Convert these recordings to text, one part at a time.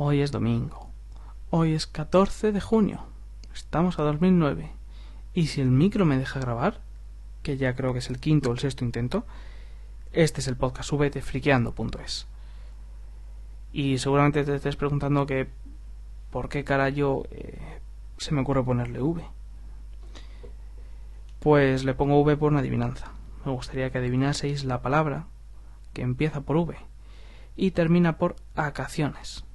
Hoy es domingo. Hoy es 14 de junio. Estamos a 2009. Y si el micro me deja grabar, que ya creo que es el quinto o el sexto intento, este es el podcast V de friqueando.es. Y seguramente te estés preguntando que por qué cara yo eh, se me ocurre ponerle V. Pues le pongo V por una adivinanza. Me gustaría que adivinaseis la palabra que empieza por V y termina por vacaciones.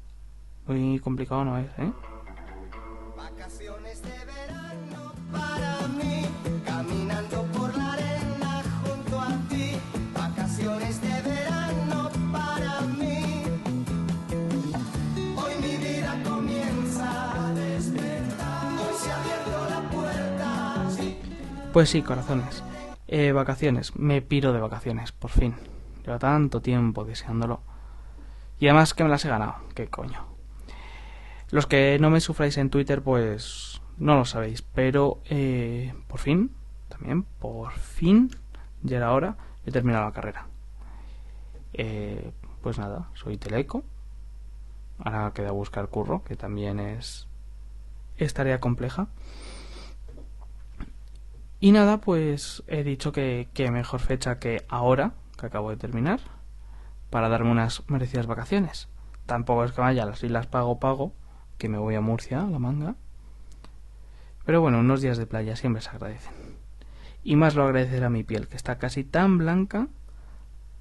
Muy complicado no es, ¿eh? Vacaciones de verano para mí, caminando por la arena junto a ti. Vacaciones de verano para mí. Hoy mi vida comienza a despertar. Hoy se ha abierto la puerta. Sí. Pues sí, corazones. Eh, vacaciones. Me piro de vacaciones, por fin. Llevo tanto tiempo deseándolo. Y además que me las he ganado. ¿Qué coño? Los que no me sufráis en Twitter, pues no lo sabéis. Pero eh, por fin, también, por fin, ya era hora, he terminado la carrera. Eh, pues nada, soy teleco. Ahora queda buscar curro, que también es, es tarea compleja. Y nada, pues he dicho que, mejor fecha que ahora, que acabo de terminar, para darme unas merecidas vacaciones. Tampoco es que vaya las islas pago pago, que me voy a Murcia, a la manga. Pero bueno, unos días de playa siempre se agradecen. Y más lo agradecerá mi piel, que está casi tan blanca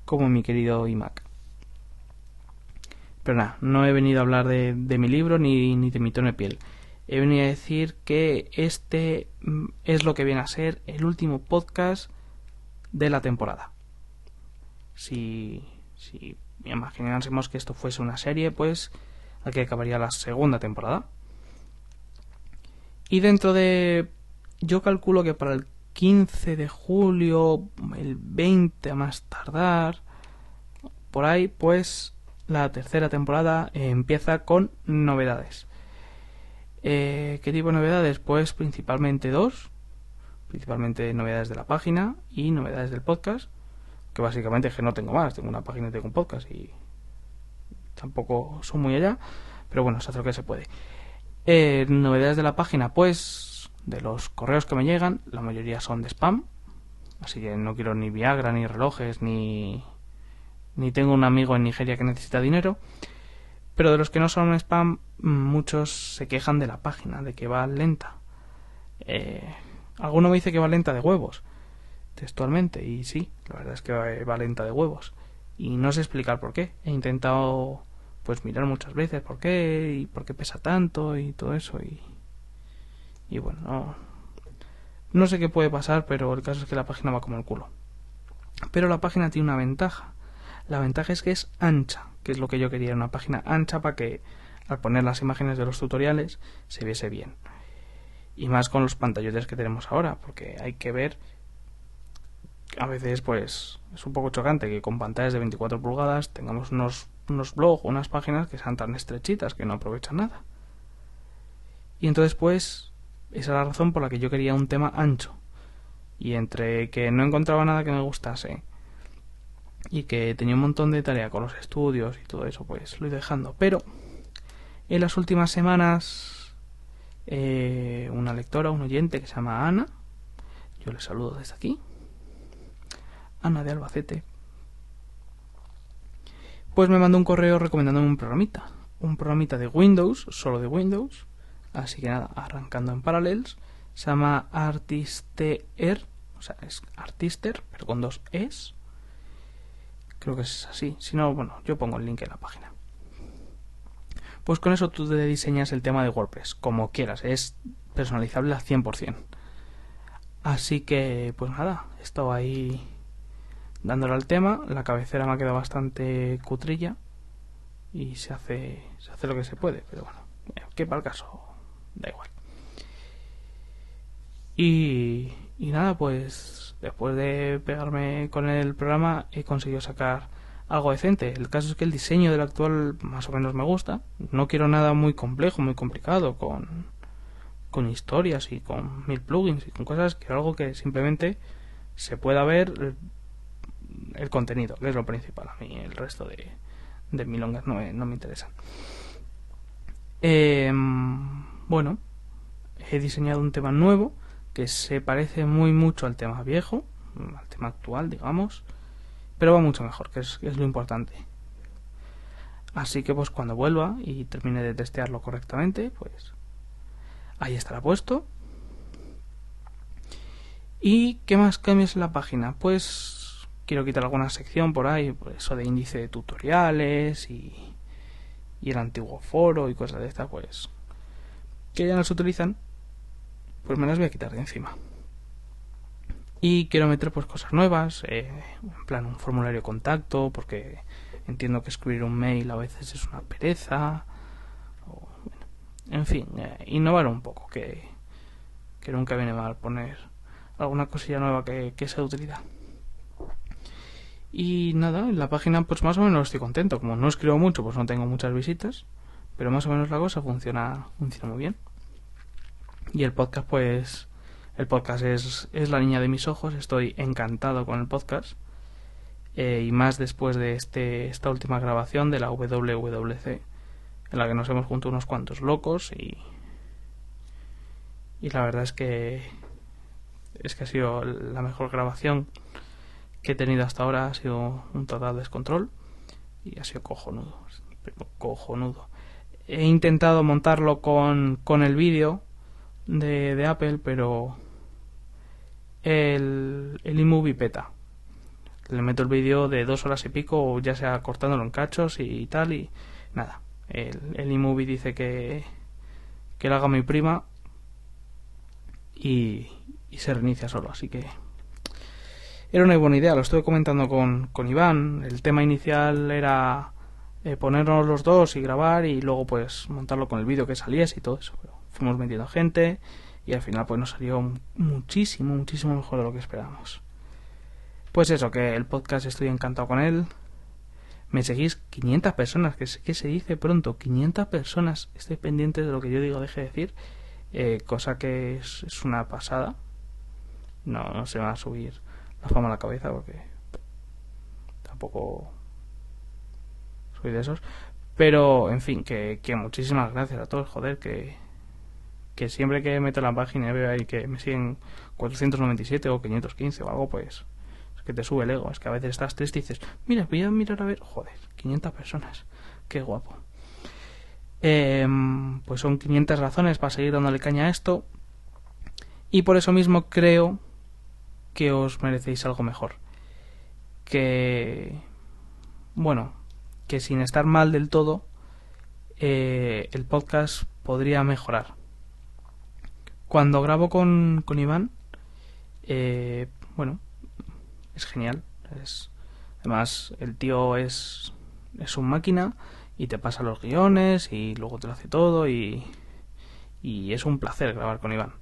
como mi querido iMac. Pero nada, no he venido a hablar de, de mi libro ni, ni de mi tono de piel. He venido a decir que este mm, es lo que viene a ser el último podcast de la temporada. Si, si imaginásemos que esto fuese una serie, pues aquí acabaría la segunda temporada. Y dentro de... Yo calculo que para el 15 de julio, el 20 a más tardar, por ahí, pues la tercera temporada eh, empieza con novedades. Eh, ¿Qué tipo de novedades? Pues principalmente dos. Principalmente novedades de la página y novedades del podcast. Que básicamente es que no tengo más. Tengo una página y tengo un podcast y tampoco son muy allá. Pero bueno, se hace lo que se puede. Eh, novedades de la página, pues de los correos que me llegan, la mayoría son de spam. Así que no quiero ni Viagra, ni relojes, ni, ni tengo un amigo en Nigeria que necesita dinero. Pero de los que no son spam, muchos se quejan de la página, de que va lenta. Eh, alguno me dice que va lenta de huevos, textualmente, y sí, la verdad es que va, va lenta de huevos. Y no sé explicar por qué. He intentado pues mirar muchas veces por qué y por qué pesa tanto y todo eso y y bueno no, no sé qué puede pasar pero el caso es que la página va como el culo. Pero la página tiene una ventaja. La ventaja es que es ancha que es lo que yo quería una página ancha para que al poner las imágenes de los tutoriales se viese bien. Y más con los pantallotes que tenemos ahora porque hay que ver a veces pues es un poco chocante que con pantallas de 24 pulgadas tengamos unos unos blogs o unas páginas que sean tan estrechitas que no aprovechan nada. Y entonces, pues, esa es la razón por la que yo quería un tema ancho. Y entre que no encontraba nada que me gustase y que tenía un montón de tarea con los estudios y todo eso, pues lo he dejando. Pero en las últimas semanas, eh, una lectora, un oyente que se llama Ana, yo le saludo desde aquí, Ana de Albacete, pues me mandó un correo recomendándome un programita. Un programita de Windows, solo de Windows. Así que nada, arrancando en Parallels. Se llama Artister. O sea, es Artister, pero con dos Es. Creo que es así. Si no, bueno, yo pongo el link en la página. Pues con eso tú te diseñas el tema de WordPress, como quieras. Es personalizable al 100%. Así que, pues nada, estaba ahí dándole al tema. La cabecera me ha quedado bastante cutrilla y se hace, se hace lo que se puede, pero bueno, que para el caso da igual. Y, y nada, pues después de pegarme con el programa he conseguido sacar algo decente. El caso es que el diseño del actual más o menos me gusta. No quiero nada muy complejo, muy complicado, con, con historias y con mil plugins y con cosas. Quiero algo que simplemente se pueda ver el contenido, que es lo principal. A mí el resto de, de milongas no me, no me interesan. Em, bueno, he diseñado un tema nuevo que se parece muy mucho al tema viejo, al tema actual, digamos, pero va mucho mejor, que es, es lo importante. Así que pues cuando vuelva y termine de testearlo correctamente, pues ahí estará puesto. ¿Y qué más cambios en la página? Pues quiero quitar alguna sección por ahí, pues eso de índice de tutoriales y, el antiguo foro y cosas de estas, pues que ya no se utilizan, pues me las voy a quitar de encima. Y quiero meter pues cosas nuevas, eh, en plan un formulario de contacto, porque entiendo que escribir un mail a veces es una pereza. O, bueno, en fin, eh, innovar un poco, que, que nunca viene mal poner alguna cosilla nueva que, que sea de utilidad. Y nada, en la página pues más o menos estoy contento. Como no escribo mucho, pues no tengo muchas visitas. Pero más o menos la cosa funciona, funciona muy bien. Y el podcast pues... El podcast es, es la niña de mis ojos. Estoy encantado con el podcast. Eh, y más después de este, esta última grabación de la WWC. En la que nos hemos juntado unos cuantos locos y... Y la verdad es que... Es que ha sido la mejor grabación que he tenido hasta ahora ha sido un total descontrol y ha sido cojonudo, cojonudo. He intentado montarlo con, con el vídeo de, de, Apple, pero el, el iMovie peta. Le meto el vídeo de dos horas y pico, ya sea cortándolo en cachos y, tal, y nada. El, el iMovie dice que, que lo haga mi prima y, y se reinicia solo, así que era una buena idea, lo estuve comentando con, con Iván. El tema inicial era eh, ponernos los dos y grabar y luego pues montarlo con el vídeo que saliese y todo eso. Pero fuimos metiendo gente y al final pues nos salió muchísimo, muchísimo mejor de lo que esperábamos. Pues eso, que el podcast estoy encantado con él. Me seguís 500 personas, que, que se dice pronto, 500 personas. Estoy pendiente de lo que yo digo, deje de decir. Eh, cosa que es, es, una pasada. No, no se va a subir la fama a la cabeza porque tampoco soy de esos. Pero, en fin, que, que muchísimas gracias a todos, joder, que, que siempre que meto la página y veo ahí que me siguen 497 o 515 o algo, pues es que te sube el ego. Es que a veces estás triste y dices, mira, voy a mirar a ver, joder, 500 personas, qué guapo. Eh, pues son 500 razones para seguir dándole caña a esto. Y por eso mismo creo que os merecéis algo mejor. Que, bueno, que sin estar mal del todo, eh, el podcast podría mejorar. Cuando grabo con, con Iván, eh, bueno, es genial. Es, además, el tío es, es un máquina y te pasa los guiones y luego te lo hace todo y, y es un placer grabar con Iván.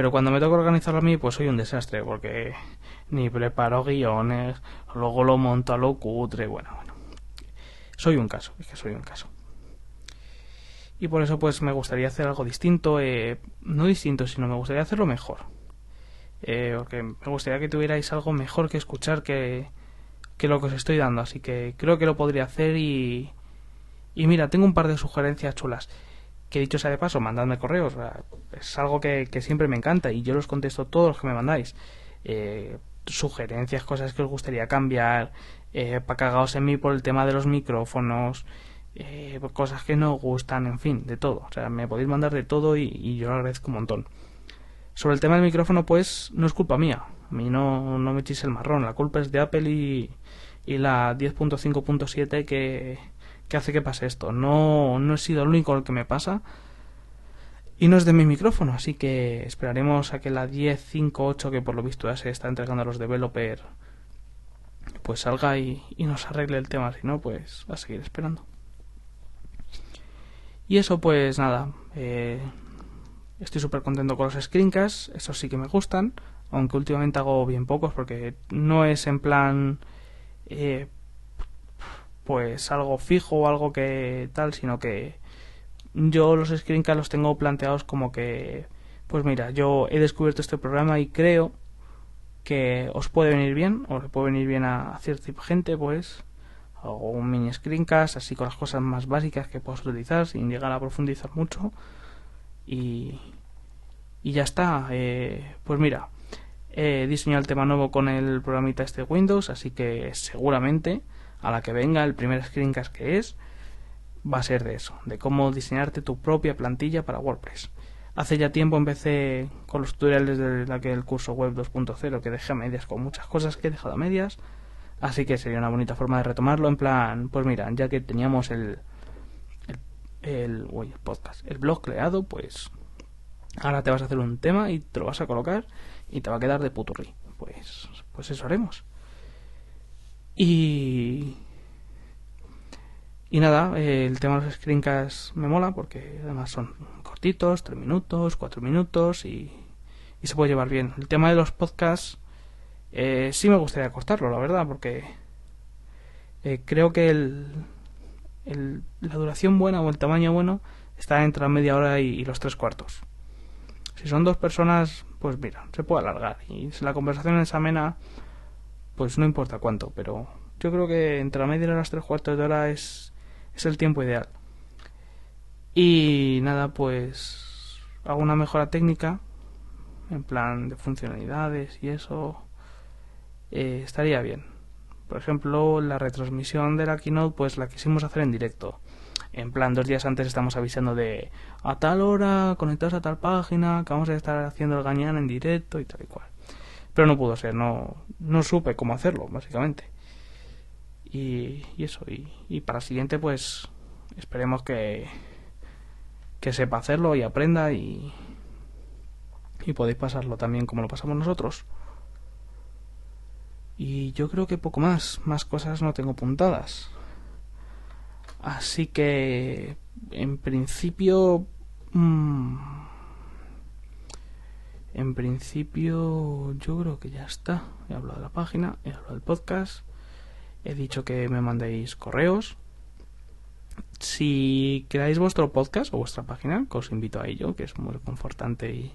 Pero cuando me toca organizarlo a mí, pues soy un desastre, porque ni preparo guiones, luego lo monto a lo cutre, bueno, bueno. Soy un caso, es que soy un caso. Y por eso pues me gustaría hacer algo distinto, eh, no distinto, sino me gustaría hacerlo mejor. Eh, porque me gustaría que tuvierais algo mejor que escuchar que, que lo que os estoy dando. Así que creo que lo podría hacer y... Y mira, tengo un par de sugerencias chulas que dicho sea de paso, mandadme correos. Es algo que, siempre me encanta y yo los contesto todos los que me mandáis. Eh, sugerencias, cosas que os gustaría cambiar, eh, para cagaos en mí por el tema de los micrófonos, eh, cosas que no gustan, en fin, de todo. O sea, me podéis mandar de todo y, y, yo lo agradezco un montón. Sobre el tema del micrófono, pues no es culpa mía. A mí no, no me echéis el marrón. La culpa es de Apple y, y la 10.5.7 que que hace que pase esto. No, no he sido el único que me pasa. Y no es de mi micrófono, así que esperaremos a que la 10.5.8, que por lo visto ya se está entregando a los developers, pues salga y, y nos arregle el tema. Si no, pues a seguir esperando. Y eso, pues nada. Eh, estoy súper contento con los screencasts. Esos sí que me gustan. Aunque últimamente hago bien pocos porque no es en plan... Eh, pues algo fijo o algo que tal, sino que yo los screencasts los tengo planteados como que, pues mira, yo he descubierto este programa y creo que os puede venir bien, o le puede venir bien a, cierta gente, pues Hago un mini screencast así con las cosas más básicas que puedo utilizar sin llegar a profundizar mucho. Y, y ya está. Eh, pues mira, he diseñado el tema nuevo con el programita este Windows, así que seguramente a la que venga el primer screencast que es va a ser de eso, de cómo diseñarte tu propia plantilla para WordPress. Hace ya tiempo empecé con los tutoriales de aquel curso web 2.0 que dejé a medias con muchas cosas que he dejado a medias, así que sería una bonita forma de retomarlo en plan, pues mira, ya que teníamos el el, el podcast, el blog creado, pues ahora te vas a hacer un tema y te lo vas a colocar y te va a quedar de puturri. Pues pues eso haremos. Y y nada, eh, el tema de los screencasts me mola porque además son cortitos, 3 minutos, 4 minutos y, se puede llevar bien. El tema de los podcasts eh, sí me gustaría cortarlo, la verdad, porque eh, creo que el, el, la duración buena o el tamaño bueno está entre la media hora y, y, los tres cuartos. Si son dos personas, pues mira, se puede alargar. Y si la conversación es amena, pues no importa cuánto, pero yo creo que entre la media y los tres cuartos de hora es es el tiempo ideal. Y nada, pues hago una mejora técnica en plan de funcionalidades y eso eh, estaría bien. Por ejemplo, la retransmisión de la keynote pues la quisimos hacer en directo. En plan, dos días antes estamos avisando de a tal hora, conectados a tal página, que vamos a estar haciendo el gañán en directo y tal y cual. Pero no pudo ser, no, no supe cómo hacerlo, básicamente. Y, y eso, y, y, para el siguiente pues esperemos que, que sepa hacerlo y aprenda y, y podéis pasarlo también como lo pasamos nosotros. Y yo creo que poco más, más cosas no tengo puntadas. Así que, en principio... Mmm, en principio yo creo que ya está. He hablado de la página, he hablado del podcast. He dicho que me mandéis correos. Si queráis vuestro podcast o vuestra página, que os invito a ello, que es muy confortante y,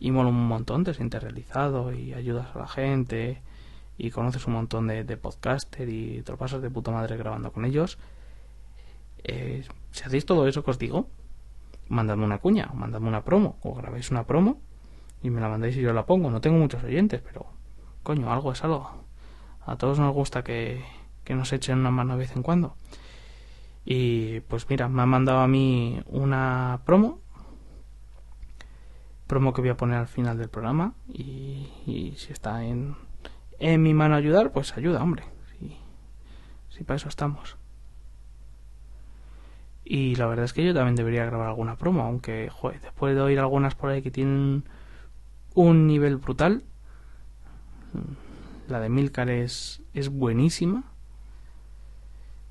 y mola un montón, te sientes realizado y ayudas a la gente y conoces un montón de, de podcaster y te pasas de puta madre grabando con ellos. Eh, si hacéis todo eso que os digo, mandadme una cuña, mandadme una promo, o grabáis una promo y me la mandáis y yo la pongo. No tengo muchos oyentes, pero coño, algo es algo. A todos nos gusta que, que nos echen una mano de vez en cuando. Y pues mira, me ha mandado a mí una promo. Promo que voy a poner al final del programa. Y, si está en, en mi mano ayudar, pues ayuda, hombre. Si, si para eso estamos. Y la verdad es que yo también debería grabar alguna promo, aunque, joder, después de oír algunas por ahí que tienen un nivel brutal, la de Milcar es, es buenísima.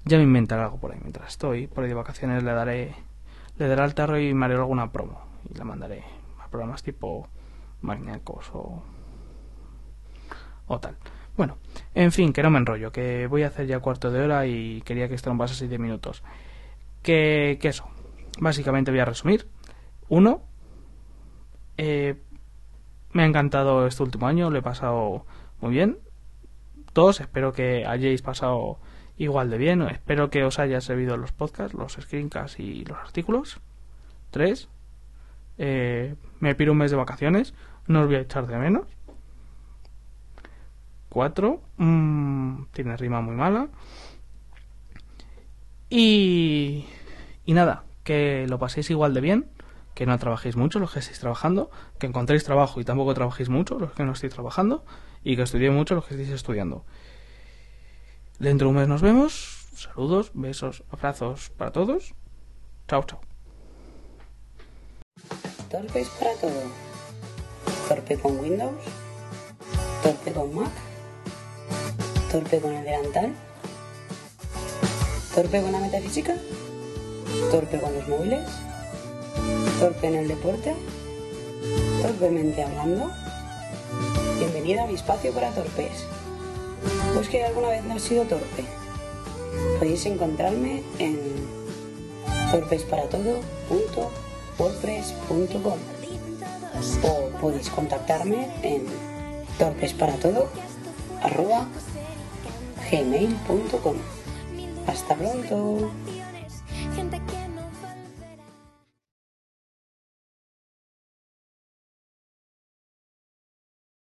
Ya me inventaré algo por ahí mientras estoy. Por ahí de vacaciones le daré le daré al tarro y me haré alguna promo. Y la mandaré a programas tipo Magniacos o, o tal. Bueno, en fin, que no me enrollo, que voy a hacer ya cuarto de hora y quería que esto no pasase de minutos. Que, que eso, básicamente voy a resumir. Uno, eh, me ha encantado este último año, lo he pasado muy bien. Dos, espero que hayáis pasado igual de bien. Espero que os haya servido los podcasts, los screencasts y los artículos. Tres, eh, me pido un mes de vacaciones, no os voy a echar de menos. Cuatro, mmm, tiene rima muy mala. Y, y nada, que lo paséis igual de bien, que no trabajéis mucho los que estéis trabajando, que encontréis trabajo y tampoco trabajéis mucho los que no estéis trabajando y que estudiéis mucho los que estéis estudiando. Dentro de un mes nos vemos. Saludos, besos, abrazos para todos. Chao, chao. Torpes para todo. Torpe con Windows. Torpe con Mac. Torpe con el delantal. Torpe con la metafísica. Torpe con los móviles. Torpe en el deporte. Torpemente hablando. Bienvenido a mi espacio para torpes. Pues que alguna vez no has sido torpe. Podéis encontrarme en torpesparatodo.wordpress.com o podéis contactarme en torpesparatodo.gmail.com Hasta pronto.